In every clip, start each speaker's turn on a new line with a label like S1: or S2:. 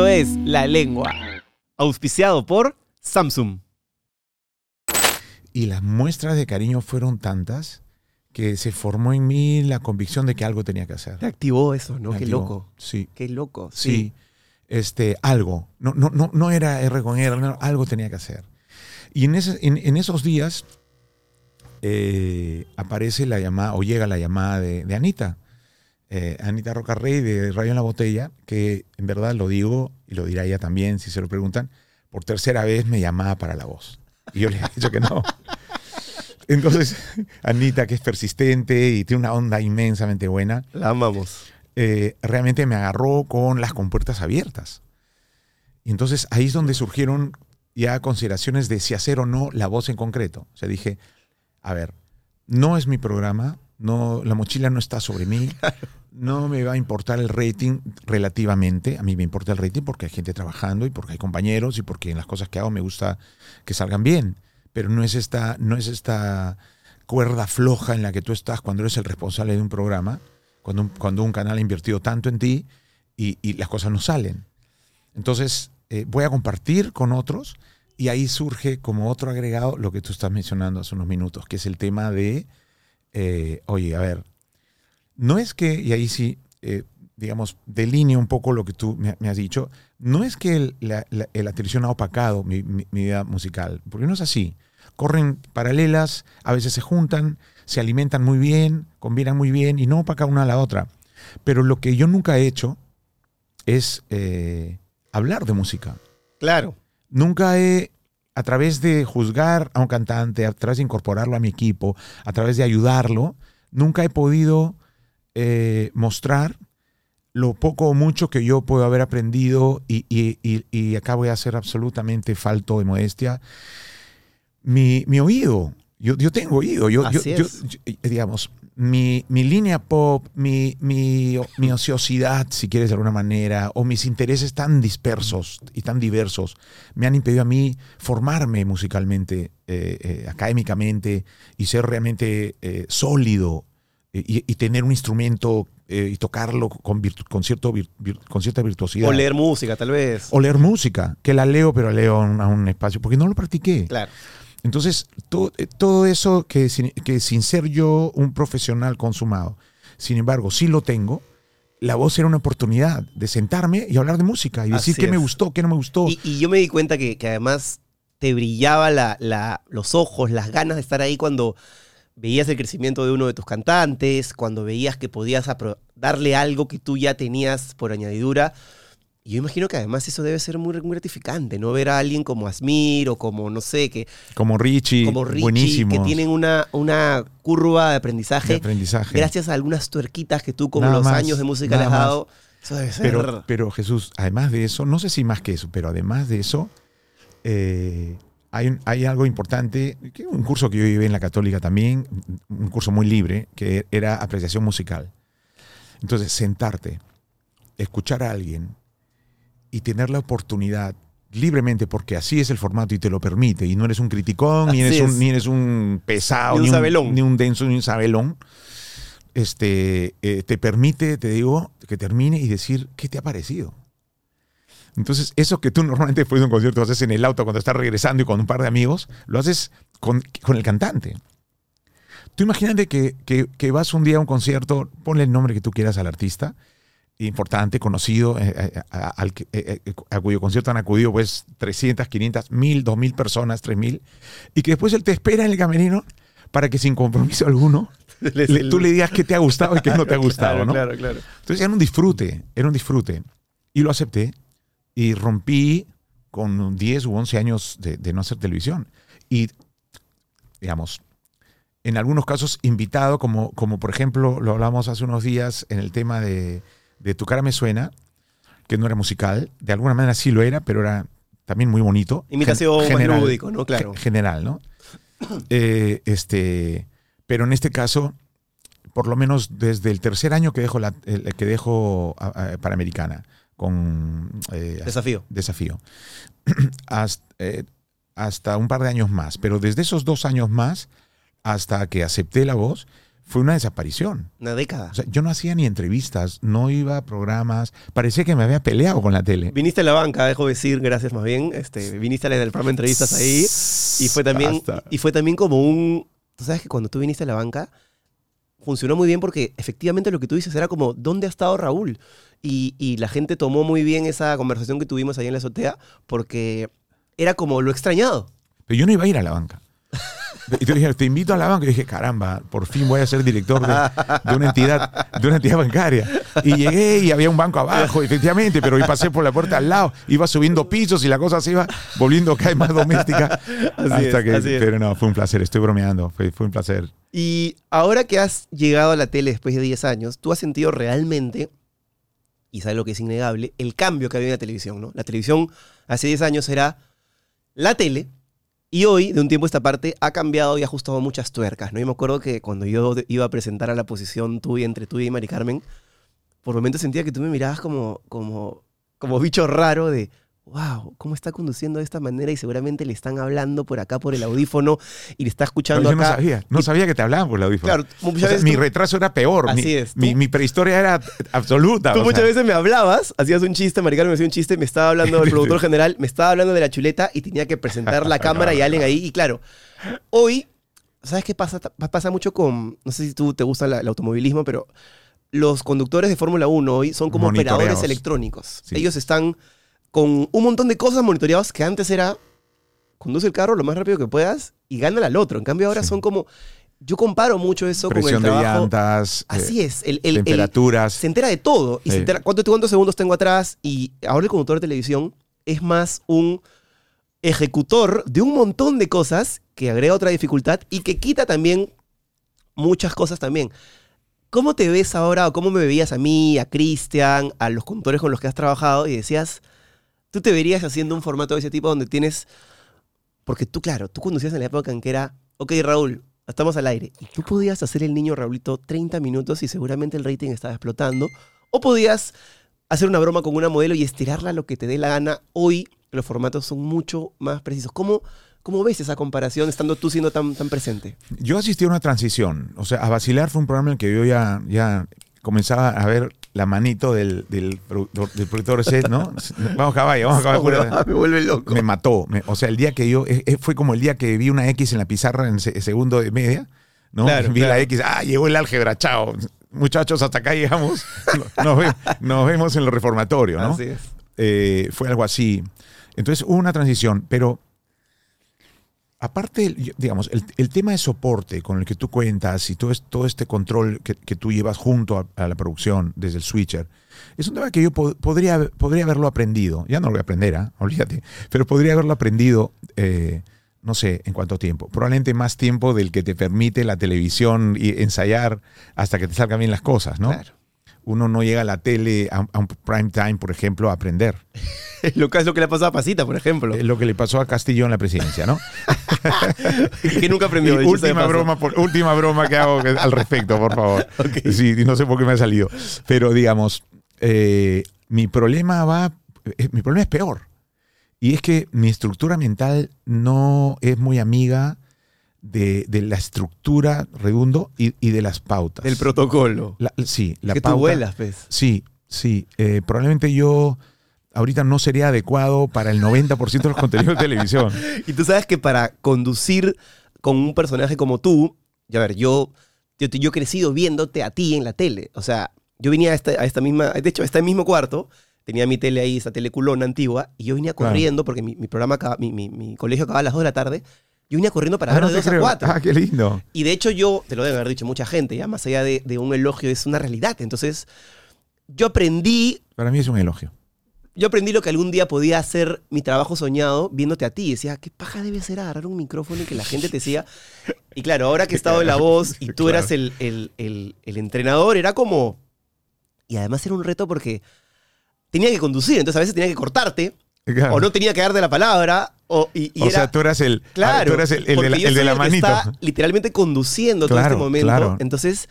S1: Esto es La Lengua, auspiciado por Samsung.
S2: Y las muestras de cariño fueron tantas que se formó en mí la convicción de que algo tenía que hacer.
S1: Te activó eso, ¿no?
S2: Me
S1: Qué
S2: activó.
S1: loco.
S2: Sí,
S1: Qué loco.
S2: sí.
S1: Sí.
S2: Este, algo. No, no, no, no era R con R, no, algo tenía que hacer. Y en, ese- en, en esos días eh, aparece la llamada, o llega la llamada de, de Anita. Eh, Anita Rocarrey de Radio en la Botella, que en verdad lo digo, y lo dirá ella también si se lo preguntan, por tercera vez me llamaba para la voz. Y yo le he dicho que no. Entonces, Anita, que es persistente y tiene una onda inmensamente buena,
S1: La amamos.
S2: eh, realmente me agarró con las compuertas abiertas. Y entonces ahí es donde surgieron ya consideraciones de si hacer o no la voz en concreto. O sea, dije, a ver, no es mi programa, no, la mochila no está sobre mí, no me va a importar el rating relativamente, a mí me importa el rating porque hay gente trabajando y porque hay compañeros y porque en las cosas que hago me gusta que salgan bien, pero no es esta, no es esta cuerda floja en la que tú estás cuando eres el responsable de un programa, cuando un, cuando un canal ha invertido tanto en ti y, las cosas no salen. Entonces, eh, voy a compartir con otros y ahí surge como otro agregado lo que tú estás mencionando hace unos minutos, que es el tema de, eh, oye, a ver, no es que, y ahí sí, eh, digamos, delineo un poco lo que tú me, me has dicho, no es que el- la, la- la televisión ha opacado mi, mi- mi vida musical, porque no es así. Corren paralelas, a veces se juntan, se alimentan muy bien, combinan muy bien y no opacan una a la otra. Pero lo que yo nunca he hecho es eh, hablar de música.
S1: Claro.
S2: Nunca he, a través de juzgar a un cantante, a través de incorporarlo a mi equipo, a través de ayudarlo, nunca he podido eh, mostrar lo poco o mucho que yo puedo haber aprendido y, y- y- y acá voy a ser absolutamente falto de modestia. Mi, mi oído, yo, yo tengo oído, yo, yo- yo- digamos, mi, mi línea pop, mi, mi, mi ociosidad, si quieres de alguna manera, o mis intereses tan dispersos y tan diversos, me han impedido a mí formarme musicalmente, eh, eh, académicamente, y ser realmente eh, sólido y, y tener un instrumento y tocarlo con, virtu- con, cierto vir- con cierta virtuosidad.
S1: O leer música, tal vez.
S2: O leer música, que la leo, pero leo a un, a un espacio, porque no lo practiqué.
S1: Claro.
S2: Entonces, to- eh, todo eso que sin, que sin ser yo un profesional consumado, sin embargo, sí lo tengo, la voz era una oportunidad de sentarme y hablar de música y decir
S1: Así
S2: qué me gustó, qué no me gustó.
S1: Y, y yo me di cuenta que, que además te brillaba la, la- los ojos, las ganas de estar ahí cuando veías el crecimiento de uno de tus cantantes, cuando veías que podías darle algo que tú ya tenías por añadidura. Y yo imagino que además eso debe ser muy, muy gratificante, ¿no? Ver a alguien como Asmir o como, no sé, que,
S2: como Richie,
S1: como Richie,
S2: buenísimo.
S1: que tienen una, una curva de aprendizaje,
S2: de aprendizaje.
S1: gracias a algunas tuerquitas que tú con
S2: Nada
S1: los
S2: más,
S1: años de música le has dado. Eso debe ser...
S2: Pero, pero Jesús, además de eso, no sé si más que eso, pero además de eso, eh, hay, un- hay algo importante, que un curso que yo llevé en la católica también, un curso muy libre, que era apreciación musical. Entonces, sentarte, escuchar a alguien y tener la oportunidad libremente, porque así es el formato y te lo permite, y no eres un criticón, ni eres,
S1: es.
S2: un, ni eres un pesado,
S1: Ni un
S2: ni un denso, ni un sabelón, este, eh, te permite, te digo, que termine y decir, ¿qué te ha parecido? Entonces, eso que tú normalmente después de un concierto haces en el auto cuando estás regresando y con un par de amigos, lo haces con, con el cantante. Tú imagínate que, que- que vas un día a un concierto, ponle el nombre que tú quieras al artista, importante, conocido, eh, eh, a, al eh, eh, a cuyo concierto han acudido pues 300, 500, 1000, 2000 personas, 3000, y que después él te espera en el camerino para que sin compromiso alguno le- tú le digas qué te ha gustado y qué no te ha gustado,
S1: claro,
S2: ¿no?
S1: Claro, claro.
S2: Entonces era un disfrute, era un disfrute. Y lo acepté y rompí con 10 u 11 años de, de no hacer televisión. Y, digamos, en algunos casos invitado, como, como por ejemplo lo hablamos hace unos días en el tema de, de Tu cara me suena, que no era musical, de alguna manera sí lo era, pero era también muy bonito.
S1: Imitación
S2: Gen-
S1: más lúdico, ¿no? Claro.
S2: ge- General, ¿no? Eh, este, pero en este caso, por lo menos desde el tercer año que dejo, la, el- que dejo a- a- Panamericana con eh,
S1: Desafío.
S2: desafío, hasta, eh, hasta un par de años más, pero desde esos dos años más hasta que acepté la voz, fue una desaparición.
S1: Una década.
S2: O sea, yo no hacía ni entrevistas, no iba a programas, parecía que me había peleado con la tele.
S1: Viniste a la banca, dejo decir, gracias más bien. Este, viniste al programa de entrevistas ahí. Y fue también,
S2: Basta.
S1: y fue también como un. Tú sabes que cuando tú viniste a la banca, funcionó muy bien porque efectivamente lo que tú dices era como, ¿dónde ha estado Raúl? Y, y la gente tomó muy bien esa conversación que tuvimos ahí en la azotea porque era como lo extrañado.
S2: Pero yo no iba a ir a la banca. Y tú dijeron, te invito a la banca. Y dije, caramba, por fin voy a ser director de, de una entidad, de una entidad bancaria. Y llegué y había un banco abajo, efectivamente, pero y pasé por la puerta al lado, iba subiendo pisos y la cosa se iba volviendo cada vez más doméstica.
S1: Así
S2: hasta
S1: es,
S2: que,
S1: así.
S2: Pero no, fue un placer, estoy bromeando, fue, fue un placer.
S1: Y ahora que has llegado a la tele después de 10 años, tú has sentido realmente, y sabes lo que es innegable, el cambio que ha habido en la televisión, ¿no? La televisión hace 10 años era la tele, y hoy, de un tiempo a esta parte, ha cambiado y ha ajustado muchas tuercas, ¿no? Yo me acuerdo que cuando yo iba a presentar a la posición tuya, entre tú y Mari Carmen, por momentos sentía que tú me mirabas como, como, como bicho raro de, wow, ¿cómo está conduciendo de esta manera? Y seguramente le están hablando por acá por el audífono y le está
S2: Pero
S1: escuchando
S2: yo no
S1: acá.
S2: sabía, no sabía que te hablaban por el audífono.
S1: Claro,
S2: O
S1: muchas
S2: sea,
S1: veces
S2: mi retraso era peor.
S1: Así
S2: mi,
S1: es,
S2: Mi, prehistoria era absoluta.
S1: Tú muchas
S2: sea,
S1: veces me hablabas, hacías un chiste, Maricarmen me hacía un chiste, me estaba hablando del productor general, me estaba hablando de la chuleta y tenía que presentar la cámara y alguien ahí. Y claro, hoy, ¿sabes qué pasa? Pasa mucho con, no sé si tú te gusta la- el automovilismo, pero los conductores de Fórmula 1 hoy son como operadores electrónicos.
S2: Sí.
S1: Ellos están con un montón de cosas monitoreadas que antes era, conduce el carro lo más rápido que puedas y gánale al otro. En cambio ahora
S2: Sí.
S1: son como, yo comparo mucho eso con el
S2: presión de
S1: trabajo.
S2: llantas, eh,
S1: Así es, el, el- el-
S2: temperaturas.
S1: se entera de todo. Y se entera cuántos, cuántos segundos tengo atrás. Y ahora el conductor de televisión es más un ejecutor de un montón de cosas que agrega otra dificultad y que quita también muchas cosas también. ¿Cómo te ves ahora o cómo me veías a mí, a Cristian, a los conductores con los que has trabajado y decías, tú te verías haciendo un formato de ese tipo donde tienes... Porque tú, claro, tú conducías en la época en que era, ok, Raúl, estamos al aire. Y tú podías hacer el niño Raulito 30 minutos y seguramente el rating estaba explotando. O podías hacer una broma con una modelo y estirarla lo que te dé la gana. Hoy los formatos son mucho más precisos. ¿Cómo, cómo ves esa comparación estando tú siendo tan, tan presente?
S2: Yo asistí a una transición. O sea, a Vacilar fue un programa en el que yo ya, ya comenzaba a ver la manito del, del, produ- del productor set, ¿no? Vamos caballo, vamos caballo. pura-
S1: me vuelve loco.
S2: me mató. Me- o sea, el día que yo, eh, eh, fue como el día que vi una X en la pizarra en se- segundo de media, ¿no?
S1: Claro,
S2: vi la. X, ah, llegó el álgebra, chao. Muchachos, hasta acá llegamos. Nos, ve- nos vemos en lo reformatorio, ¿no?
S1: Así es.
S2: Eh, fue algo así. Entonces hubo una transición, pero aparte, digamos, el, el tema de soporte con el que tú cuentas y todo, es- todo este control que, que tú llevas junto a, la producción desde el switcher, es un tema que yo po- podría, podría haberlo aprendido. Ya no lo voy a aprender, ¿ah? olvídate, pero podría haberlo aprendido, eh, no sé, en cuánto tiempo. Probablemente más tiempo del que te permite la televisión y ensayar hasta que te salgan bien las cosas, ¿no?
S1: Claro.
S2: Uno no llega a la tele, a, a un prime time, por ejemplo, a aprender.
S1: lo que es lo que le ha pasado a Pasita, por ejemplo.
S2: Eh, Lo que le pasó a Castillo en la presidencia, ¿no?
S1: que nunca aprendió. De
S2: última broma, por- última broma que hago al respecto, por favor. Sí, no sé por qué me ha salido. Pero digamos, eh, mi problema va, eh, mi problema es peor. Y es que mi estructura mental no es muy amiga de, de la estructura redundo y, y de las pautas.
S1: Del protocolo.
S2: La- sí, la
S1: que
S2: pauta.
S1: tú vuelas, pues.
S2: Sí, sí. eh, probablemente yo ahorita no sería adecuado para el 90% de los contenidos de televisión.
S1: Y tú sabes que para conducir con un personaje como tú, ya ver, yo, yo, yo he crecido viéndote a ti en la tele. O sea, yo venía a esta, a esta misma, de hecho, a este mismo cuarto, tenía mi tele ahí, esa tele culona antigua, y yo venía
S2: Claro.
S1: corriendo, porque mi, mi programa, acaba- mi, mi- mi colegio acababa a las 2 de la tarde, yo venía corriendo para
S2: Ah, no
S1: de
S2: te
S1: 2 a
S2: creo.
S1: 4.
S2: Ah, qué lindo.
S1: Y de hecho yo, te lo debe haber dicho mucha gente, ya más allá de, de un elogio, es una realidad. Entonces, yo aprendí
S2: Para mí es un elogio.
S1: yo aprendí lo que algún día podía hacer mi trabajo soñado viéndote a ti. Y decía, qué paja debe ser agarrar un micrófono y que la gente te siga. Y claro, ahora que he estado en la voz y tú eras el, el- el- el entrenador, era como... Y además era un reto porque tenía que conducir, entonces a veces tenía que cortarte,
S2: Claro.
S1: o no tenía que darte la palabra, o, y, y
S2: o
S1: era...
S2: sea, tú eras el,
S1: Claro,
S2: tú eras el, el de la, el de la manito.
S1: está literalmente conduciendo todo
S2: Claro,
S1: este momento.
S2: claro.
S1: Entonces,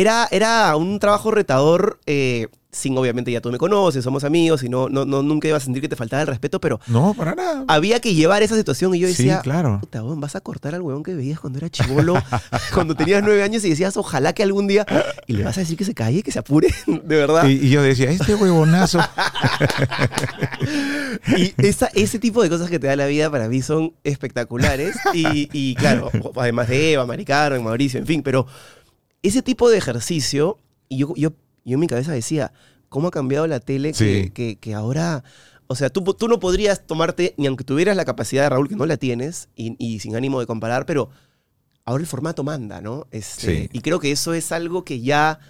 S1: era, era un trabajo retador eh, sin obviamente ya tú me conoces, somos amigos y no, no, no nunca iba a sentir que te faltaba el respeto, pero
S2: No, para nada.
S1: había que llevar esa situación y yo
S2: Sí,
S1: decía,
S2: claro.
S1: puta, weón, vas a cortar al huevón que veías cuando era chivolo, cuando tenías nueve años y decías, ojalá que algún día, y le vas a decir que se calle, que se apure, de verdad.
S2: Y, y yo decía, este huevonazo.
S1: Y esa, ese tipo de cosas que te da la vida para mí son espectaculares. Y, y claro, además de Eva, Mari Carmen, Mauricio, en fin, pero ese tipo de ejercicio, y yo, yo, yo en mi cabeza decía, ¿cómo ha cambiado la tele que, que- que ahora... O sea, tú, tú no podrías tomarte, ni aunque tuvieras la capacidad de Raúl, que no la tienes, y, y sin ánimo de comparar, pero ahora el formato manda, ¿no? Este,
S2: Sí.
S1: Y creo que eso es algo que ya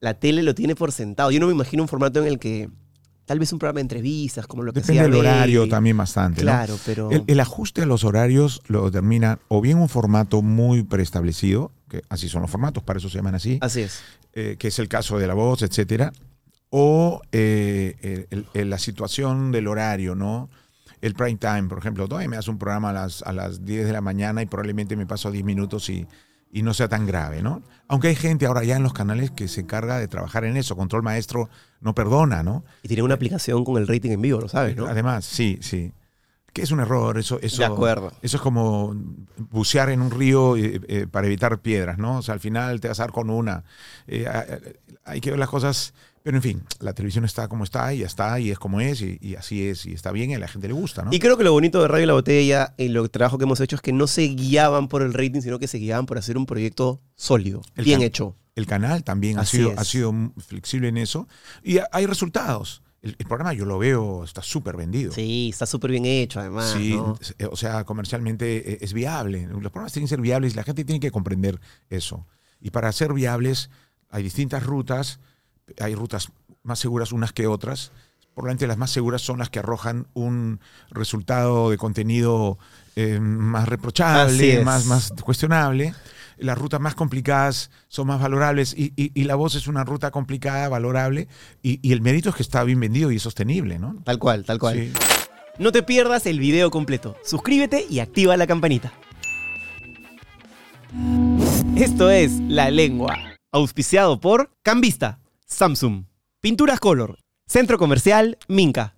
S1: la tele lo tiene por sentado. Yo no me imagino un formato en el que tal vez un programa de entrevistas, como lo que
S2: Depende
S1: hacía
S2: del horario también bastante, ¿no?
S1: Claro, pero...
S2: El, el ajuste a los horarios lo determina o bien un formato muy preestablecido, que así son los formatos, para eso se llaman así,
S1: Así es.
S2: eh, que es el caso de la voz, etcétera, o eh, el- el- la situación del horario, ¿no? El prime time, por ejemplo, todavía me hace un programa a las, a las 10 de la mañana y probablemente me paso 10 minutos y, y no sea tan grave, ¿no? Aunque hay gente ahora ya en los canales que se encarga de trabajar en eso, Control Maestro no perdona, ¿no?
S1: Y tiene una aplicación con el rating en vivo, lo sabes, ¿no?
S2: Además, sí, sí. Que es un error, eso, eso,
S1: de acuerdo.
S2: eso es como bucear en un río eh, eh, para evitar piedras, ¿no? O sea, al final te vas a dar con una. Eh, hay que ver las cosas, pero en fin, la televisión está como está y ya está, y es como es, y, y así es, y está bien, y a la gente le gusta, ¿no?
S1: Y creo que lo bonito de Radio La Botella y lo trabajo que hemos hecho es que no se guiaban por el rating, sino que se guiaban por hacer un proyecto sólido,
S2: El
S1: bien hecho.
S2: El canal también ha sido,
S1: es.
S2: ha sido flexible en eso, y ha- hay resultados. El, el programa yo lo veo, está súper vendido.
S1: Sí, está súper bien hecho, además.
S2: Sí,
S1: ¿no?
S2: eh, o sea, comercialmente eh, es viable. Los programas tienen que ser viables y la gente tiene que comprender eso. Y para ser viables hay distintas rutas, hay rutas más seguras unas que otras. Probablemente las más seguras son las que arrojan un resultado de contenido eh, más reprochable, más, más cuestionable. Las rutas más complicadas son más valorables y, y- y la voz es una ruta complicada, valorable y, y el mérito es que está bien vendido y es sostenible, ¿no?
S1: Tal cual, tal cual.
S2: Sí.
S1: No te pierdas el video completo. Suscríbete y activa la campanita. Esto es La Lengua, auspiciado por Cambista, Samsung, Pinturas Color, Centro Comercial Minca.